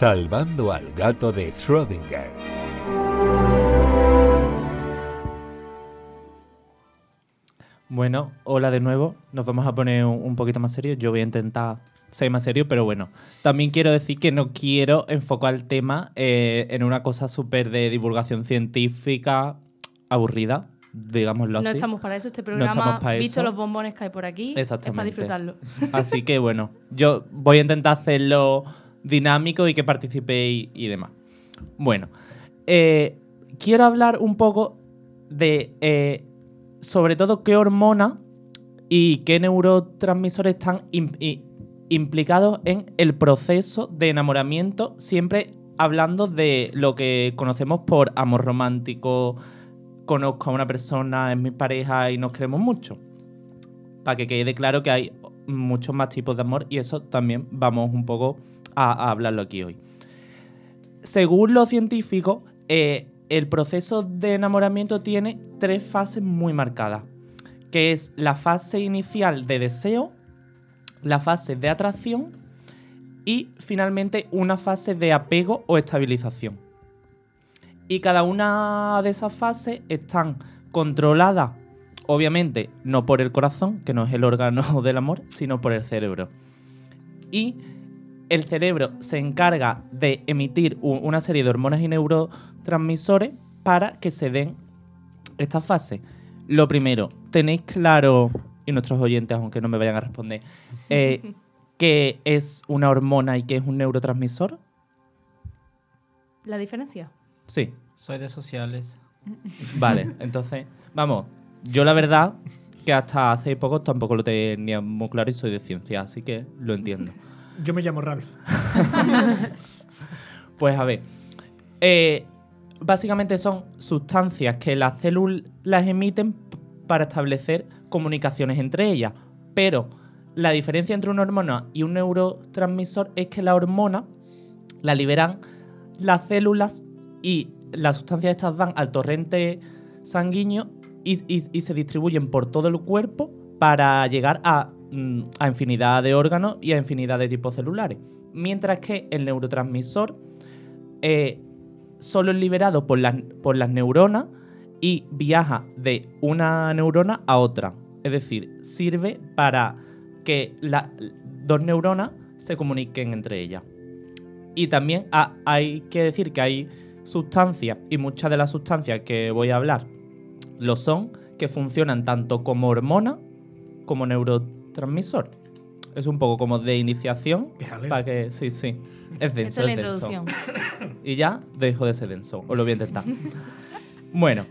Salvando al gato de Schrödinger. Bueno, hola de nuevo. Nos vamos a poner un, poquito más serios. Yo voy a intentar ser más serio, pero bueno. También quiero decir que no quiero enfocar el tema eh, en una cosa súper de divulgación científica aburrida, digámoslo así. No estamos para eso, este No programa, estamos para visto eso. los bombones que hay por aquí, es para disfrutarlo. Así que bueno, yo voy a intentar hacerlo dinámico y que participéis y demás. Bueno, eh, quiero hablar un poco de, eh, sobre todo, qué hormona y qué neurotransmisores están implicados en el proceso de enamoramiento, siempre hablando de lo que conocemos por amor romántico, conozco a una persona, es mi pareja y nos queremos mucho para que quede claro que hay muchos más tipos de amor y eso también vamos un poco a, hablarlo aquí hoy. Según los científicos, eh, el proceso de enamoramiento tiene tres fases muy marcadas, que es la fase inicial de deseo, la fase de atracción y finalmente una fase de apego o estabilización. Y cada una de esas fases están controladas obviamente no por el corazón, que no es el órgano del amor, sino por el cerebro. Y el cerebro se encarga de emitir una serie de hormonas y neurotransmisores para que se den estas fases. Lo primero, tenéis claro, y nuestros oyentes, aunque no me vayan a responder, eh, qué es una hormona y qué es un neurotransmisor. ¿La diferencia? Sí, Soy de sociales. Vale, entonces, vamos, yo la verdad que hasta hace poco tampoco lo tenía muy claro y soy de ciencia, así que lo entiendo. Yo me llamo Ralph. Pues a ver, eh, básicamente son sustancias que las células emiten para establecer comunicaciones entre ellas, pero la diferencia entre una hormona y un neurotransmisor es que la hormona la liberan las células y las sustancias estas van al torrente sanguíneo y se distribuyen por todo el cuerpo para llegar a, mm, a infinidad de órganos y a infinidad de tipos celulares. Mientras que el neurotransmisor eh, solo es liberado por las, por las neuronas y viaja de una neurona a otra. Es decir, sirve para que las dos neuronas se comuniquen entre ellas. Y también ha- hay que decir que hay sustancias, y muchas de las sustancias que voy a hablar lo son, que funcionan tanto como hormona como neurotransmisor. Es un poco como de iniciación. Para que. Sí, sí. Es denso, es la es denso. introducción. Y ya dejo de ser denso. Os lo voy a intentar. bueno,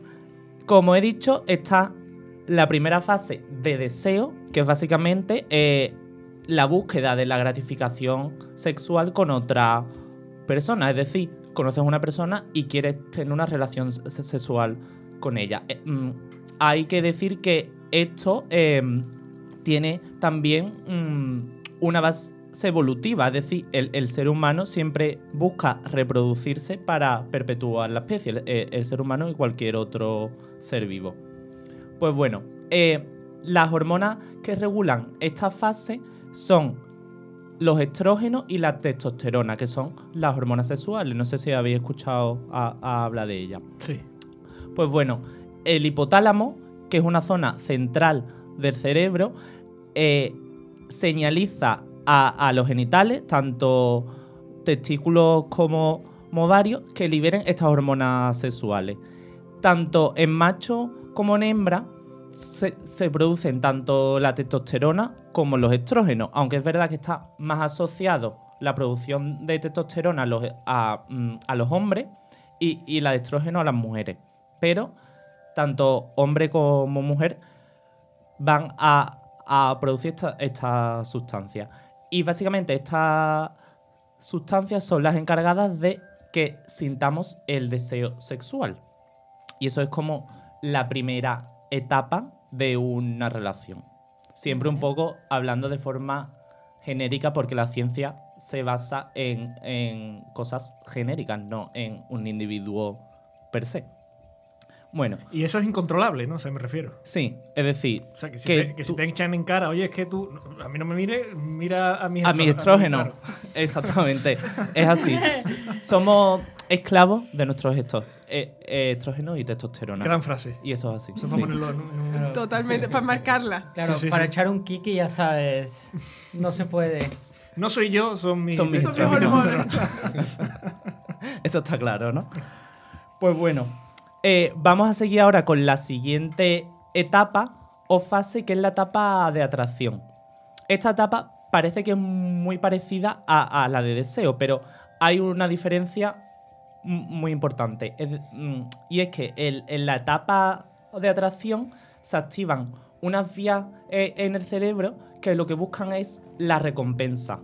como he dicho, está la primera fase de deseo, que es básicamente eh, la búsqueda de la gratificación sexual con otra persona. Es decir, conoces a una persona y quieres tener una relación se- sexual con ella. Eh, mm, hay que decir que esto eh, tiene también mm, una base evolutiva, es decir, el, el ser humano siempre busca reproducirse para perpetuar la especie, el, el ser humano y cualquier otro ser vivo. Pues bueno, eh, las hormonas que regulan esta fase son los estrógenos y la testosterona, que son las hormonas sexuales. No sé si habéis escuchado a- a hablar de ellas. Sí. Pues bueno, el hipotálamo, que es una zona central del cerebro, eh, señaliza a, los genitales, tanto testículos como ovarios, que liberen estas hormonas sexuales. Tanto en macho como en hembra se, producen tanto la testosterona como los estrógenos, aunque es verdad que está más asociado la producción de testosterona a los, mm, hombres y, y la de estrógeno a las mujeres. Pero tanto hombre como mujer van a, a producir esta, esta sustancia. Y básicamente estas sustancias son las encargadas de que sintamos el deseo sexual. Y eso es como la primera etapa de una relación. Siempre un poco hablando de forma genérica porque la ciencia se basa en, en cosas genéricas, no en un individuo per se. Bueno. Y eso es incontrolable, ¿no? O sea, me refiero. Sí, es decir. O sea, que si, te, que si te echan en cara, oye, es que tú. A mí no me mire, mira a mi A mi estrógeno. Exactamente. es así. Somos esclavos de nuestros estos, eh, eh, estrógenos y testosterona. Gran frase. Y eso es así. Eso para ponerlo en un- Totalmente, para marcarla. Claro, Sí, sí, para sí. echar un kiki ya sabes, no se puede. No soy yo, son mis. Son mis son estrógenos. Eso está claro, ¿no? Pues bueno, eh, vamos a seguir ahora con la siguiente etapa o fase, que es la etapa de atracción. Esta etapa parece que es muy parecida a, la de deseo, pero hay una diferencia muy importante. Mm, y es que en la etapa de atracción se activan unas vías eh, en el cerebro que lo que buscan es la recompensa.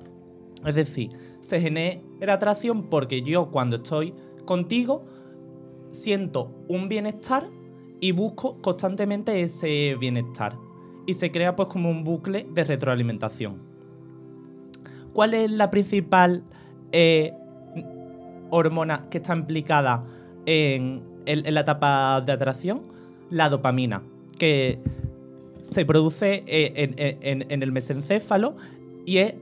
Es decir, se genera atracción porque yo cuando estoy contigo siento un bienestar y busco constantemente ese bienestar. Y se crea pues como un bucle de retroalimentación. ¿Cuál es la principal eh, hormona que está implicada en, la etapa de atracción? La dopamina, que se produce eh, en, en- el mesencéfalo y es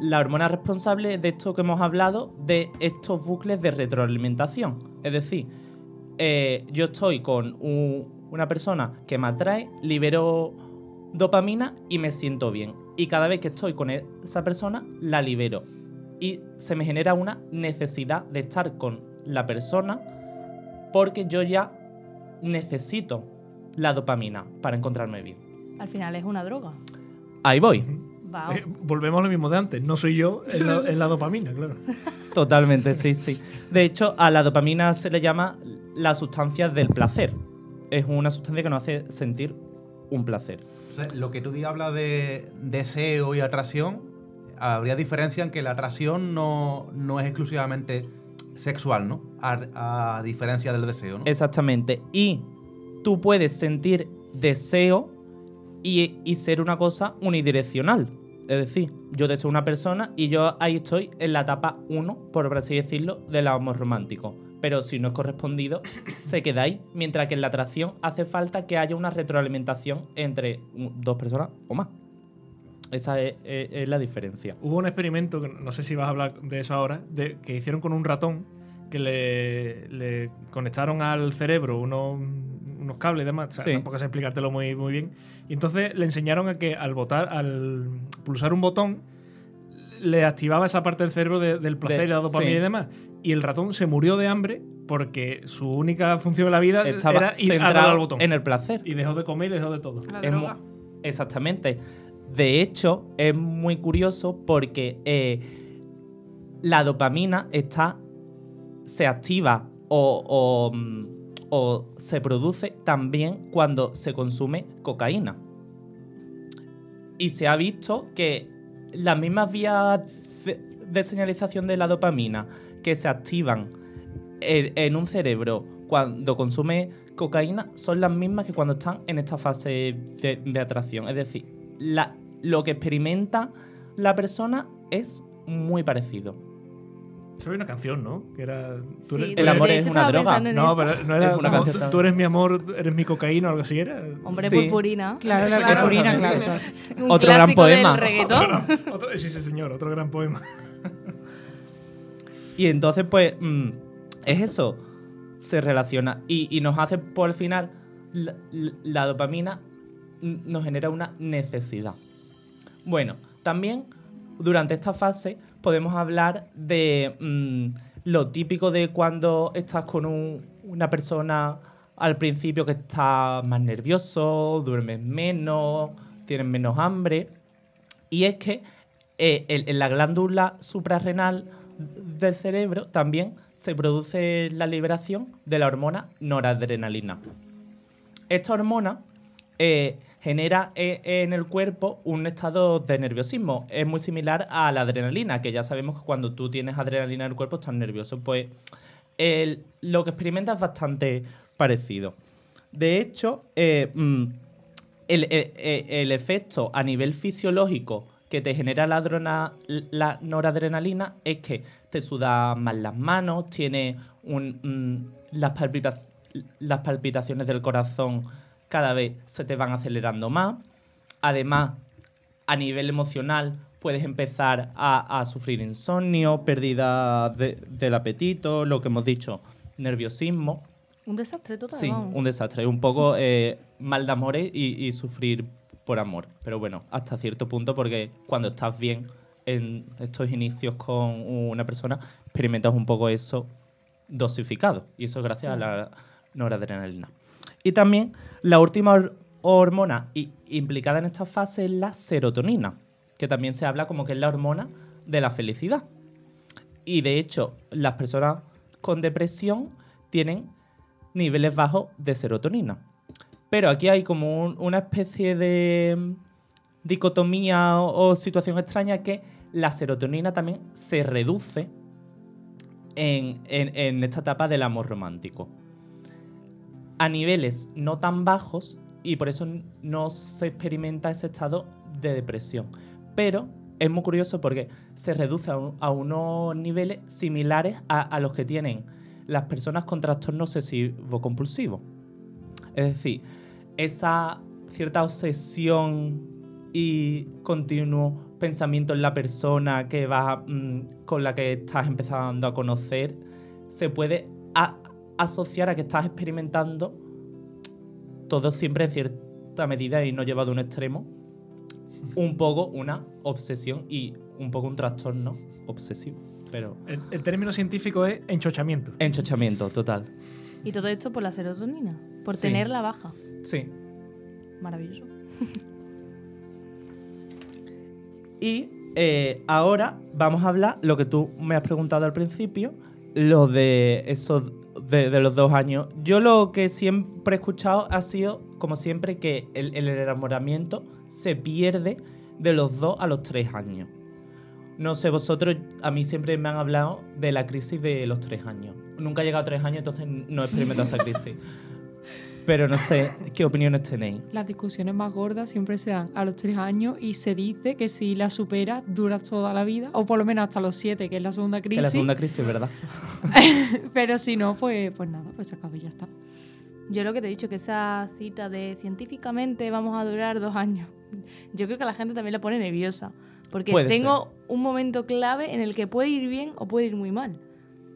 la hormona responsable de esto que hemos hablado, de estos bucles de retroalimentación. Es decir, eh, yo estoy con un- una persona que me atrae, libero dopamina y me siento bien. Y cada vez que estoy con esa persona, la libero. Y se me genera una necesidad de estar con la persona porque yo ya necesito la dopamina para encontrarme bien. Al final es una droga. Ahí voy. Wow. Eh, volvemos a lo mismo de antes. No soy yo, es la, es la dopamina, claro. Totalmente, sí, sí. De hecho, a la dopamina se le llama la sustancia del placer. Es una sustancia que nos hace sentir un placer. O sea, lo que tú di- hablas de deseo y atracción, habría diferencia en que la atracción no, no es exclusivamente sexual, ¿no? A, a diferencia del deseo, ¿no? Exactamente. Y tú puedes sentir deseo y, y ser una cosa unidireccional. Es decir, yo deseo una persona y yo ahí estoy en la etapa 1, por así decirlo, del amor romántico. Pero si no es correspondido, se queda ahí. Mientras que en la atracción hace falta que haya una retroalimentación entre dos personas o más. Esa es, es- es la diferencia. Hubo un experimento, no sé si vas a hablar de eso ahora, de, que hicieron con un ratón que le, le conectaron al cerebro unos, unos cables y demás. O sea, Sí. Tampoco sé explicártelo muy, muy bien. Y entonces le enseñaron a que al botar, al pulsar un botón, le activaba esa parte del cerebro de- del placer De- y la dopamina sí. y demás. Y el ratón se murió de hambre porque su única función en la vida Estaba era ir a dar centrado al botón. en el placer. Y dejó de comer y dejó de todo. La Es mu- droga. Exactamente. De hecho, es muy curioso porque eh, la dopamina está. se activa o, o, mm, o se produce también cuando se consume cocaína. Y se ha visto que las mismas vías de, señalización de la dopamina que se activan en, un cerebro cuando consume cocaína son las mismas que cuando están en esta fase de, atracción. Es decir, lo que experimenta la persona es muy parecido. Había una canción, ¿no? Que era. tú eres- El amor es una droga. No, eso. pero no era una como, canción tú eres mi amor, eres mi cocaína o algo así era. Hombre Sí. purpurina. Claro, la Claro, purpurina, claro, claro. Un Otro gran poema. del reggaetón. Otro- sí, sí, señor, otro gran poema. Y entonces, pues, mm, es eso. Se relaciona. Y, y nos hace, por el final, la, la dopamina nos genera una necesidad. Bueno, también durante esta fase podemos hablar de mm, lo típico de cuando estás con un- una persona al principio que está más nervioso, duermes menos, tienes menos hambre. Y es que eh, en, en la glándula suprarrenal del cerebro también se produce la liberación de la hormona noradrenalina. Esta hormona eh, genera eh, en el cuerpo un estado de nerviosismo. Es muy similar a la adrenalina, que ya sabemos que cuando tú tienes adrenalina en el cuerpo estás nervioso. Pues lo que experimentas es bastante parecido. De hecho, eh, mm, el, el- efecto a nivel fisiológico que te genera la, adrena- la noradrenalina es que te sudan más las manos, tienes un, mm, las palpitaciones del corazón cada vez se te van acelerando más. Además, a nivel emocional, puedes empezar a, sufrir insomnio, pérdida del apetito, lo que hemos dicho, nerviosismo. Un desastre total. Sí, un desastre. Un poco eh, mal de amores y, sufrir por amor. Pero bueno, hasta cierto punto, porque cuando estás bien en estos inicios con una persona, experimentas un poco eso dosificado. Y eso es gracias a la noradrenalina. Y también la última hormona implicada en esta fase es la serotonina, que también se habla como que es la hormona de la felicidad. Y de hecho, las personas con depresión tienen niveles bajos de serotonina. Pero aquí hay como una especie de mm, dicotomía o, situación extraña que la serotonina también se reduce en, en, esta etapa del amor romántico. A niveles no tan bajos y por eso no se experimenta ese estado de depresión. Pero es muy curioso porque se reduce a, unos niveles similares a, los que tienen las personas con trastorno obsesivo compulsivo. Es decir, esa cierta obsesión y continuo pensamiento en la persona que va, mm, con la que estás empezando a conocer se puede asociar a que estás experimentando todo siempre en cierta medida y no llevado a un extremo, un poco una obsesión y un poco un trastorno obsesivo. Pero el, término científico es enchochamiento. Enchochamiento, total. Y todo esto por la serotonina, por tenerla baja. Sí. Maravilloso. y eh, ahora vamos a hablar lo que tú me has preguntado al principio, lo de esos de, los dos años. Yo lo que siempre he escuchado ha sido, como siempre, que el, enamoramiento se pierde de los dos a los tres años. No sé, vosotros, a mí siempre me han hablado de la crisis de los tres años. Nunca he llegado a tres años, entonces no he experimentado esa crisis. Pero no sé, ¿qué opiniones tenéis? Las discusiones más gordas siempre se dan a los tres años y se dice que si la superas duras toda la vida, o por lo menos hasta los siete, que es la segunda crisis. Que la segunda crisis, ¿verdad? Pero si no, pues, pues nada, pues se acaba y ya está. Yo lo que te he dicho, que esa cita de científicamente vamos a durar dos años, yo creo que a la gente también la pone nerviosa. Porque tengo un momento clave en el que puede ir bien o puede ir muy mal.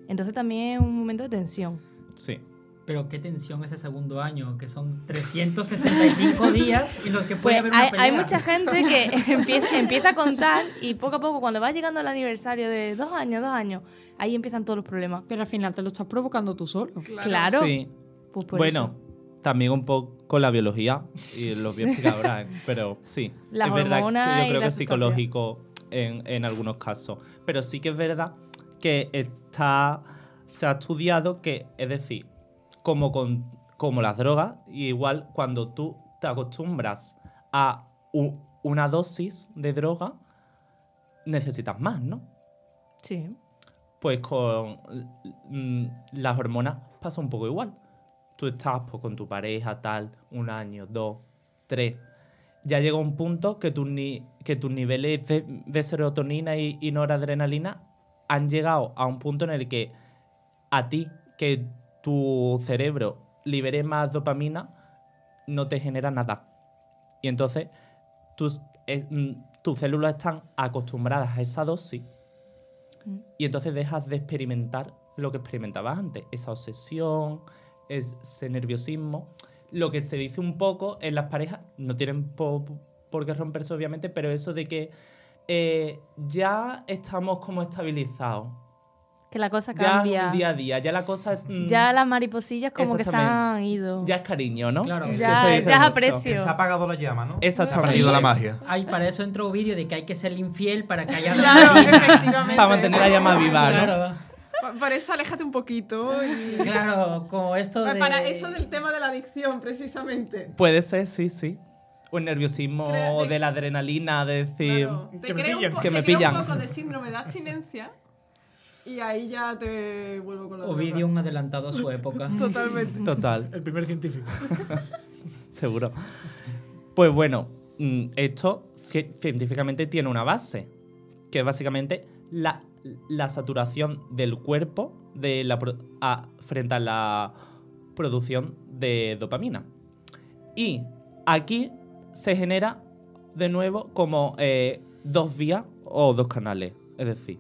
Entonces también es un momento de tensión. Sí. Pero qué tensión ese segundo año, que son 365 días y los que puede pues haber una hay, hay, mucha gente que empieza, empieza, a contar y poco a poco, cuando va llegando el aniversario de dos años, dos años, ahí empiezan todos los problemas. Pero al final te lo estás provocando tú solo. Claro. Sí. Pues bueno, también un poco con la biología, y lo voy a explicar ahora, ¿eh? pero sí. es verdad que yo creo que es psicológico en, en algunos casos. Pero sí que es verdad que está, se ha estudiado que, es decir, como, con, como las drogas, igual cuando tú te acostumbras a una dosis de droga, necesitas más, ¿no? Sí. Pues con mm, las hormonas pasa un poco igual. Tú estás pues, con tu pareja, tal, un año, dos, tres. Ya llega un punto que, que tus niveles de, serotonina y, y noradrenalina han llegado a un punto en el que a ti, que tu cerebro libere más dopamina, no te genera nada. Y entonces tus, eh, mm, tus células están acostumbradas a esa dosis mm. y entonces dejas de experimentar lo que experimentabas antes, esa obsesión, ese nerviosismo. Lo que se dice un poco en las parejas, no tienen por qué romperse obviamente, pero eso de que eh, ya estamos como estabilizados que la cosa cambia. Ya día a día, ya la cosa... Mm, ya las mariposillas como que se han ido. Ya es cariño, ¿no? Claro. Ya, ya es aprecio. se ha apagado la llama, ¿no? Exactamente. Se ha perdido la magia. Ay, para eso entró un vídeo de que hay que ser infiel para que haya... Claro, efectivamente. Para mantener la llama viva, ¿no? Claro. Por eso aléjate un poquito. Y... Claro, como esto de... Para eso del tema de la adicción, precisamente. Puede ser, sí, sí. O el nerviosismo de... la adrenalina, de decir... que, me pillan. Que me pillan. un poco de síndrome de abstinencia y ahí ya te vuelvo con la Ovidio un adelantado a su época. Totalmente. Total. El primer científico. Seguro. Pues bueno, mm, esto científicamente tiene una base, que es básicamente la, la saturación del cuerpo de la, frente a la producción de dopamina. Y aquí se genera de nuevo como eh, dos vías o dos canales. Es decir,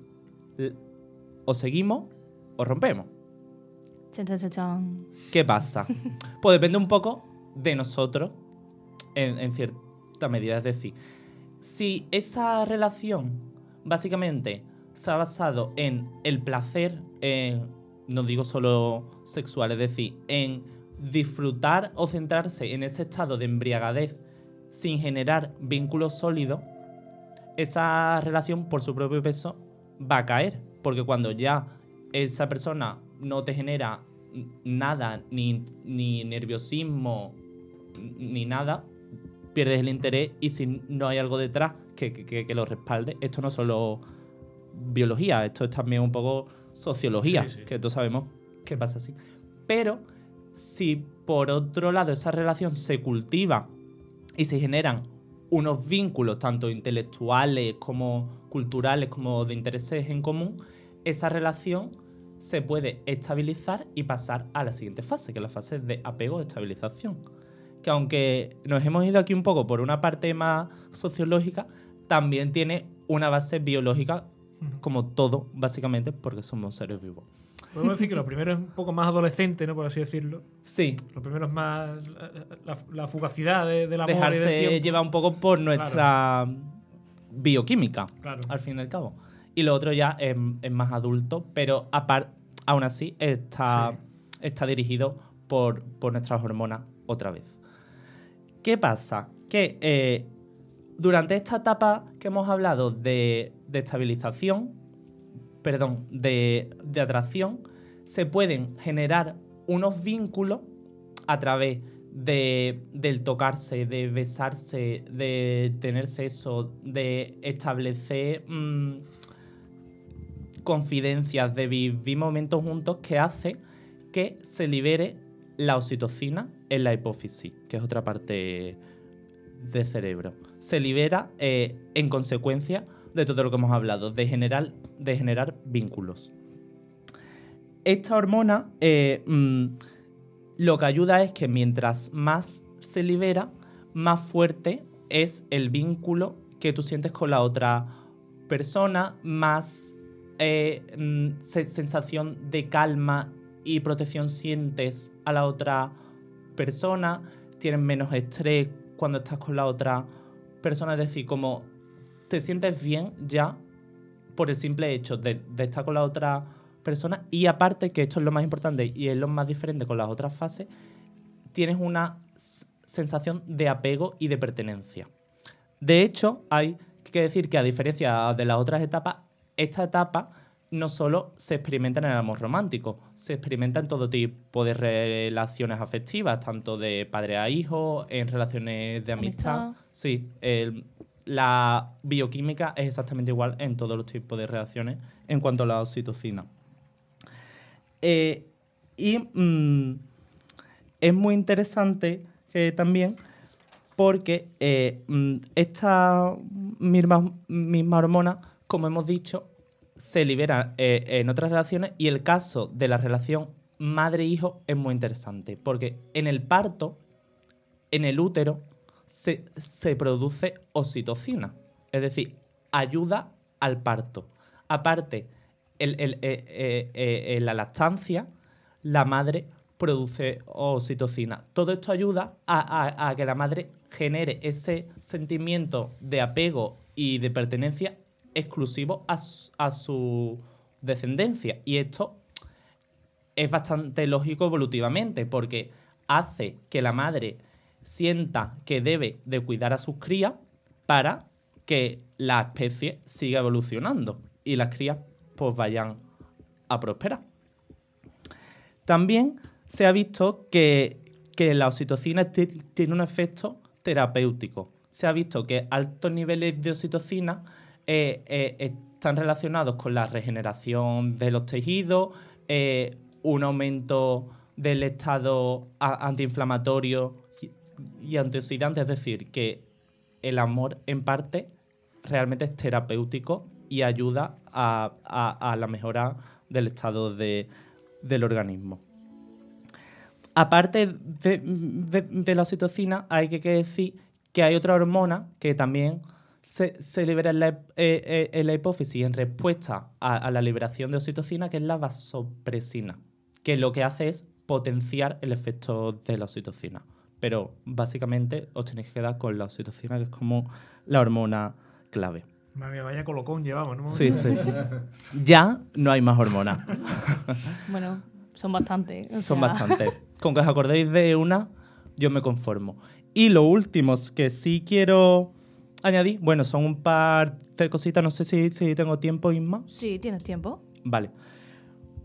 o seguimos o rompemos. ¿Qué pasa? pues depende un poco de nosotros en, cierta medida. Es decir, si esa relación básicamente se ha basado en el placer, no digo solo sexual, es decir, en disfrutar o centrarse en ese estado de embriagadez sin generar vínculos sólidos, esa relación por su propio peso va a caer. Porque cuando ya esa persona no te genera nada, ni, ni nerviosismo, ni nada, pierdes el interés y si no hay algo detrás que, que, lo respalde, esto no es solo biología, esto es también un poco sociología, que todos sabemos que pasa así. Pero si por otro lado esa relación se cultiva y se generan unos vínculos tanto intelectuales como culturales como de intereses en común, esa relación se puede estabilizar y pasar a la siguiente fase, que es la fase de apego estabilización. Que aunque nos hemos ido aquí un poco por una parte más sociológica, también tiene una base biológica, como todo, básicamente, porque somos seres vivos. Podemos decir que lo primero es un poco más adolescente, ¿no? Por así decirlo. Sí. Lo primero es más la, fugacidad de, la Dejarse llevar un poco por nuestra bioquímica, al fin y al cabo. Y lo otro ya es, más adulto, pero aún así está, está dirigido por, por, nuestras hormonas otra vez. ¿Qué pasa? Que eh, durante esta etapa que hemos hablado de, de estabilización, perdón, de, de, atracción, se pueden generar unos vínculos a través de, del tocarse, de besarse, de tener sexo, de establecer mm, confidencias, de vivir momentos juntos que hace que se libere la oxitocina en la hipófisis, que es otra parte del cerebro. Se libera eh, en consecuencia de todo lo que hemos hablado, de generar, de generar vínculos. Esta hormona eh, mm, lo que ayuda es que mientras más se libera, más fuerte es el vínculo que tú sientes con la otra persona, más eh, mm, sensación de calma y protección sientes a la otra persona, tienes menos estrés cuando estás con la otra persona, es decir, como te sientes bien ya por el simple hecho de, de estar con la otra persona y aparte, que esto es lo más importante y es lo más diferente con las otras fases, tienes una sensación de apego y de pertenencia. De hecho, hay que decir que a diferencia de las otras etapas, esta etapa no solo se experimenta en el amor romántico, se experimenta en todo tipo de relaciones afectivas, tanto de padre a hijo, en relaciones de amistad. Sí, la bioquímica es exactamente igual en todos los tipos de relaciones en cuanto a la oxitocina. Eh, y mm, es muy interesante que también porque eh, mm, esta misma, misma, hormona, como hemos dicho, se libera eh, en otras relaciones y el caso de la relación madre-hijo es muy interesante porque en el parto, en el útero, se, produce oxitocina, es decir, ayuda al parto. Aparte, el, eh, eh, eh, en la lactancia, la madre produce oxitocina. Todo esto ayuda a, que la madre genere ese sentimiento de apego y de pertenencia exclusivo a su, descendencia. Y esto es bastante lógico evolutivamente, porque hace que la madre sienta que debe de cuidar a sus crías para que la especie siga evolucionando y las crías pues vayan a prosperar. También se ha visto que, la oxitocina tiene un efecto terapéutico. Se ha visto que altos niveles de oxitocina eh, eh, están relacionados con la regeneración de los tejidos, eh, un aumento del estado antiinflamatorio y antioxidante, es decir, que el amor en parte realmente es terapéutico y ayuda a, la mejora del estado del organismo. aparte de, la oxitocina, hay que, decir que hay otra hormona que también se, libera en la, eh, eh, en la, hipófisis en respuesta a, la liberación de oxitocina, que es la vasopresina, que lo que hace es potenciar el efecto de la oxitocina. Pero básicamente os tenéis que quedar con la oxitocina, que es como la hormona clave. Mami, vaya colocón llevamos, ¿no? Sí, sí. ya no hay más hormonas. bueno, son bastantes. Son bastantes. Con que os acordéis de una, yo me conformo. Y lo último que sí quiero añadir, bueno, son un par de cositas, no sé si, si tengo tiempo, Isma. Sí, tienes tiempo. Vale.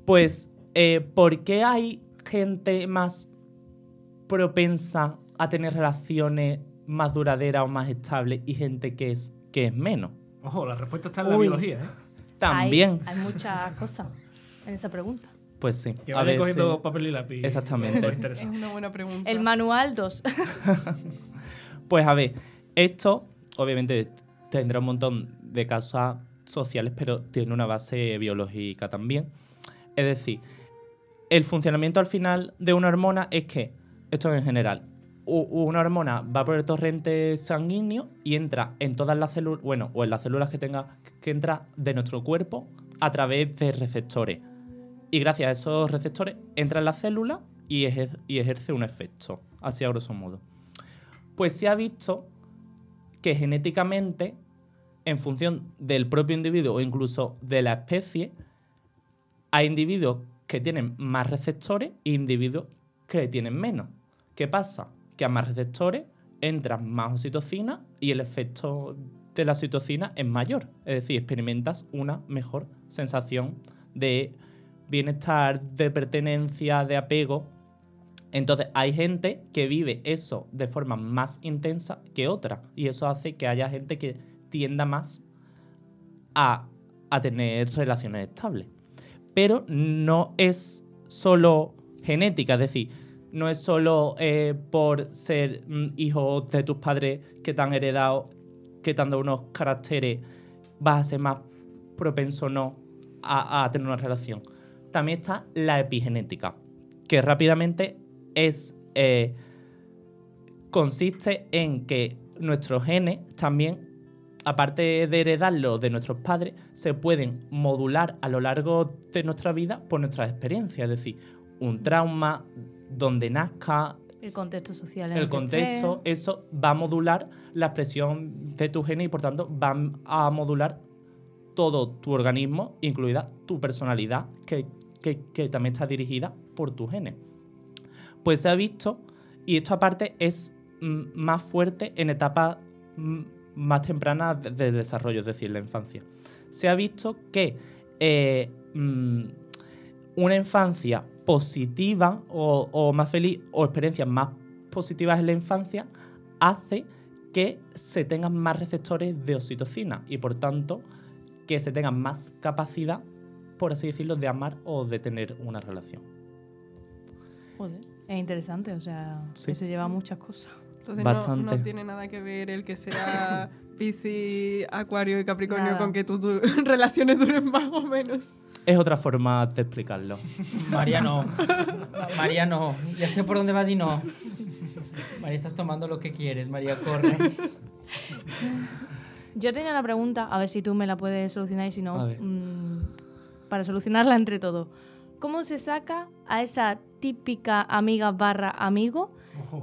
Pues, eh, ¿por qué hay gente más propensa a tener relaciones más duraderas o más estables y gente que es, que es menos? Ojo, la respuesta está en la biología, ¿eh? También. Hay, muchas cosas en esa pregunta. Pues sí. Que vaya cogiendo papel y lápiz. Exactamente. es una buena pregunta. El manual 2. pues a ver, esto obviamente tendrá un montón de causas sociales, pero tiene una base biológica también. Es decir, el funcionamiento al final de una hormona es que, esto en general, una hormona va por el torrente sanguíneo y entra en todas las células, bueno, o en las células que tenga que entra de nuestro cuerpo a través de receptores. Y gracias a esos receptores entra en la célula y, y ejerce un efecto, así a grosso modo. Pues se ha visto que genéticamente, en función del propio individuo o incluso de la especie, hay individuos que tienen más receptores e individuos que tienen menos. ¿Qué pasa? que a más receptores entran más oxitocina y el efecto de la oxitocina es mayor. Es decir, experimentas una mejor sensación de bienestar, de pertenencia, de apego. Entonces hay gente que vive eso de forma más intensa que otra y eso hace que haya gente que tienda más a, a tener relaciones estables. Pero no es solo genética, es decir, no es solo eh, por ser mm, hijo de tus padres que te han heredado, que te han dado unos caracteres, vas a ser más propenso o no a, tener una relación. También está la epigenética, que rápidamente es eh, consiste en que nuestros genes también, aparte de heredarlo de nuestros padres, se pueden modular a lo largo de nuestra vida por nuestras experiencias. Es decir, un trauma, donde nazca. El contexto social. el, contexto, eso va a modular la expresión de tu genes y por tanto va a modular todo tu organismo, incluida tu personalidad, que, también está dirigida por tu genes. Pues se ha visto, y esto aparte es mm, más fuerte en etapas mm, más tempranas de, desarrollo, es decir, la infancia. Se ha visto que eh, mm, una infancia positiva o, más feliz o experiencias más positivas en la infancia hace que se tengan más receptores de oxitocina y por tanto que se tengan más capacidad, por así decirlo, de amar o de tener una relación. Joder, es interesante, o sea, se lleva muchas cosas. Entonces No, tiene nada que ver el que sea Piscis, Acuario y Capricornio con que tus relaciones duren más o menos es otra forma de explicarlo. María no. María no. Ya sé por dónde vas y no. María, estás tomando lo que quieres. María, corre. Yo tenía una pregunta, a ver si tú me la puedes solucionar y si no, mm, para solucionarla entre todos. ¿Cómo se saca a esa típica amiga barra amigo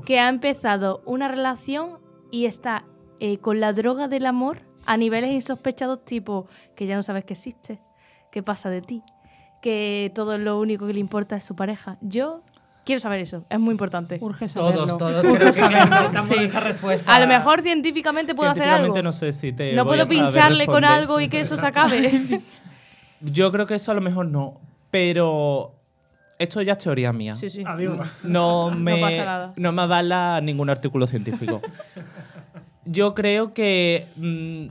que ha empezado una relación y está eh, con la droga del amor a niveles insospechados tipo que ya no sabes que existe? qué pasa de ti, que todo lo único que le importa es su pareja. Yo quiero saber eso, es muy importante. Urge saberlo. Todos, todos creo que necesitamos esa respuesta. A lo mejor científicamente puedo hacer algo. no sé si te No puedo pincharle con algo y que eso se acabe. Yo creo que eso a lo mejor no, pero esto ya es teoría mía. Sí, sí. No me, no, pasa nada. no me avala ningún artículo científico. Yo creo que mm,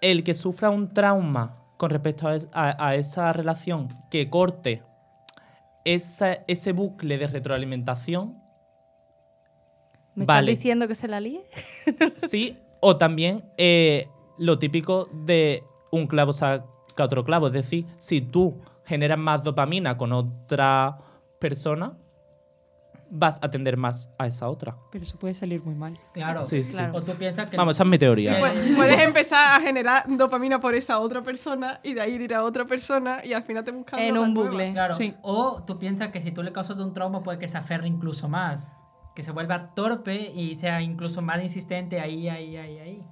el que sufra un trauma con respecto a, esa relación que corte ese bucle de retroalimentación. ¿Me estás diciendo que se la líe? sí, o también eh, lo típico de un clavo saca otro clavo. Es decir, si tú generas más dopamina con otra persona, vas a atender más a esa otra. Pero eso puede salir muy mal. Claro. Sí, sí. Claro. O tú piensas que. Vamos, esa es mi teoría. Pues, puedes empezar a generar dopamina por esa otra persona y de ahí ir a otra persona y al final te buscas En un nueva. bucle. Claro. Sí. O tú piensas que si tú le causas un trauma, puede que se aferre incluso más. Que se vuelva torpe y sea incluso más insistente ahí, ahí, ahí, ahí.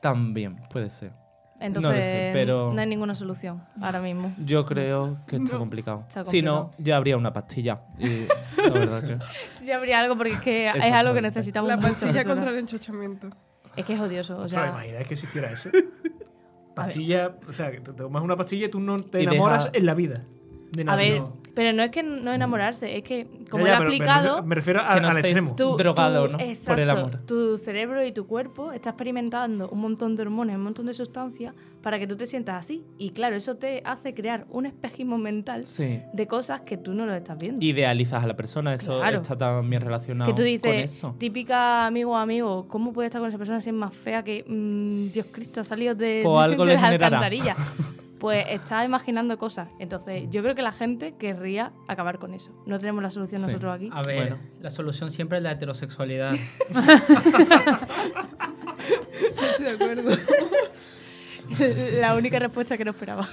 También puede ser. Entonces, No lo sé, pero- no hay ninguna solución ahora mismo. Yo creo que está No. complicado. Está Si no, ya habría una pastilla. Y la verdad que... Ya habría algo porque es que es algo que necesitamos La pastilla contra el enchochamiento. Es que es odioso. O sea, imagináis que existiera eso. Pastilla, o sea, que te tomas una pastilla y tú no te enamoras deja- en la vida. De a ver, No. pero no es que no enamorarse, es que como Ya, lo he pero me refiero- Me refiero, a- Que no al estéis extremo. tú- drogado, tú- ¿no? Exacto, Por el amor. Tu cerebro y tu cuerpo está experimentando un montón de hormonas, un montón de sustancias para que tú te sientas así. Y claro, eso te hace crear un espejismo mental Sí. de cosas que tú no lo estás viendo. Idealizas a la persona, eso Claro. está también relacionado que tú con dices, eso. típica amigo o amigo, ¿cómo puede estar con esa persona si es más fea que mm, Dios Cristo ha salido de, Pues de- algo de le las alcantarillas? Pues está imaginando cosas. Entonces, yo creo que la gente querría acabar con eso. No tenemos la solución Sí. nosotros aquí. A ver, Bueno. la solución siempre es la heterosexualidad. Estoy de acuerdo. La única respuesta que no esperaba.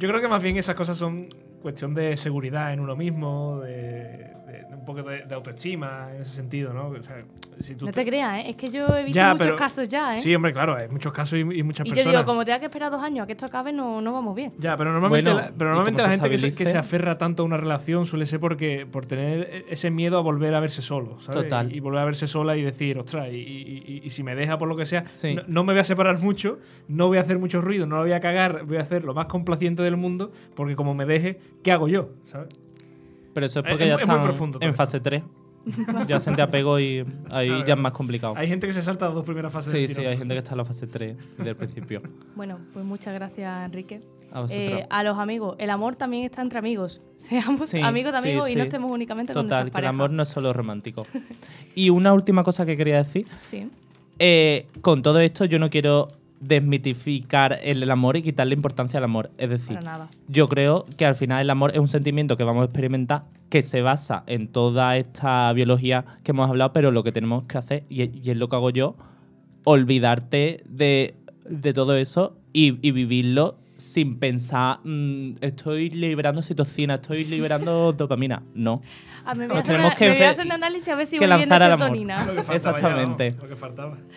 Yo creo que más bien esas cosas son cuestión de seguridad en uno mismo, de un poco de, de autoestima en ese sentido, ¿no? O sea, si tú No te- te creas, ¿eh? Es que yo he visto Ya, muchos pero- casos ya, ¿eh? Sí, hombre, claro, hay muchos casos y, y muchas y yo personas. digo, como tenga que esperar dos años a que esto acabe, no, no vamos bien. Ya, pero normalmente, Bueno, la, pero normalmente la se gente que se, que se aferra tanto a una relación suele ser porque por tener e- ese miedo a volver a verse solo, ¿sabes? Total. Y, y volver a verse sola y decir, ostras, y, y- y- y si me deja por lo que sea, Sí. no, no me voy a separar mucho, no voy a hacer mucho ruido, no la voy a cagar, voy a hacer lo más complaciente del mundo, porque como me deje, ¿qué hago yo? ¿sabes? Pero eso es Es- porque es ya es están profundo en esto. fase 3. ya se te apego y ahí ya es más complicado. Hay gente que se salta las dos primeras fases Sí, sí, hay gente que está en la fase 3 del principio. Bueno, pues muchas gracias, Enrique. A vosotros. Eh, a los amigos, el amor también está entre amigos. Seamos Sí, amigos de sí, amigos y sí. no estemos únicamente con Total, que el amor no es solo romántico. y una última cosa que quería decir. Sí. Eh, con todo esto yo no quiero desmitificar el, el amor y quitarle importancia al amor. Es decir, Para nada. yo creo que al final el amor es un sentimiento que vamos a experimentar que se basa en toda esta biología que hemos hablado, pero lo que tenemos que hacer, y, y es lo que hago yo, olvidarte de, de todo eso y, y vivirlo sin pensar, "Mm, estoy liberando citocina, estoy liberando dopamina. No. Me Nos a tenemos una- que me voy a hacer un análisis a ver si que voy lanzar serotonina. Ya, Exactamente. ¿no? Lo que faltaba.